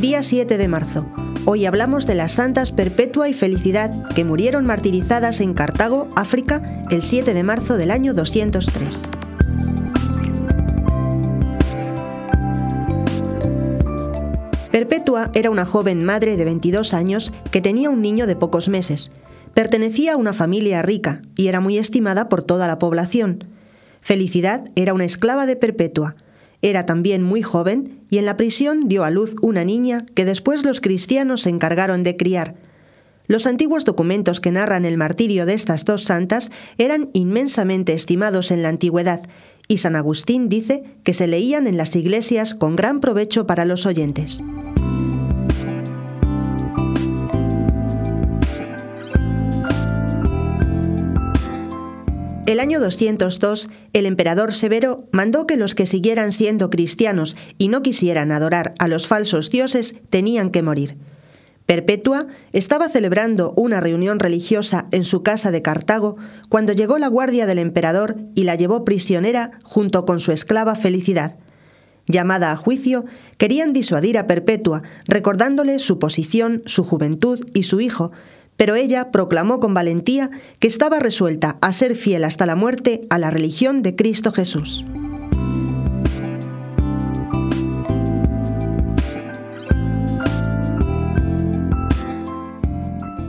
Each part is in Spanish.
7 de marzo. Hoy hablamos de las santas Perpetua y Felicidad que murieron martirizadas en Cartago, África, el 7 de marzo del año 203. Perpetua era una joven madre de 22 años que tenía un niño de pocos meses. Pertenecía a una familia rica y era muy estimada por toda la población. Felicidad era una esclava de Perpetua. Era también muy joven y en la prisión dio a luz una niña que después los cristianos se encargaron de criar. Los antiguos documentos que narran el martirio de estas dos santas eran inmensamente estimados en la antigüedad y San Agustín dice que se leían en las iglesias con gran provecho para los oyentes. El año 202, el emperador Severo mandó que los que siguieran siendo cristianos y no quisieran adorar a los falsos dioses tenían que morir. Perpetua estaba celebrando una reunión religiosa en su casa de Cartago cuando llegó la guardia del emperador y la llevó prisionera junto con su esclava Felicidad. Llamada a juicio, querían disuadir a Perpetua, recordándole su posición, su juventud y su hijo, pero ella proclamó con valentía que estaba resuelta a ser fiel hasta la muerte a la religión de Cristo Jesús.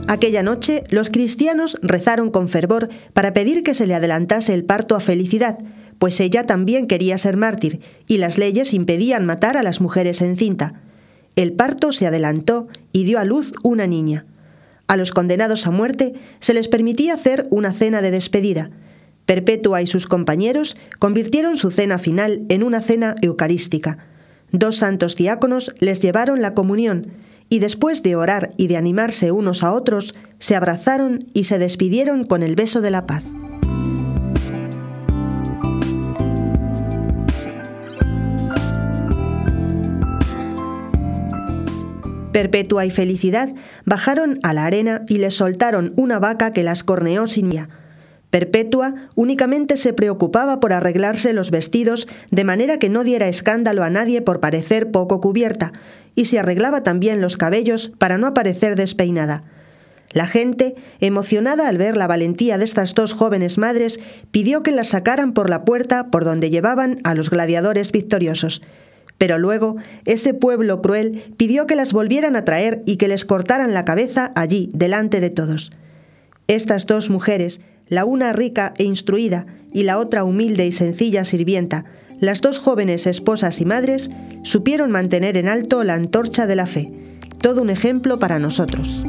Aquella noche los cristianos rezaron con fervor para pedir que se le adelantase el parto a Felicidad, pues ella también quería ser mártir y las leyes impedían matar a las mujeres en cinta. El parto se adelantó y dio a luz una niña. A los condenados a muerte se les permitía hacer una cena de despedida. Perpetua y sus compañeros convirtieron su cena final en una cena eucarística. Dos santos diáconos les llevaron la comunión y después de orar y de animarse unos a otros, se abrazaron y se despidieron con el beso de la paz. Perpetua y Felicidad bajaron a la arena y les soltaron una vaca que las corneó sin día. Perpetua únicamente se preocupaba por arreglarse los vestidos de manera que no diera escándalo a nadie por parecer poco cubierta, y se arreglaba también los cabellos para no aparecer despeinada. La gente, emocionada al ver la valentía de estas dos jóvenes madres, pidió que las sacaran por la puerta por donde llevaban a los gladiadores victoriosos. Pero luego ese pueblo cruel pidió que las volvieran a traer y que les cortaran la cabeza allí, delante de todos. Estas dos mujeres, la una rica e instruida y la otra humilde y sencilla sirvienta, las dos jóvenes esposas y madres, supieron mantener en alto la antorcha de la fe, todo un ejemplo para nosotros.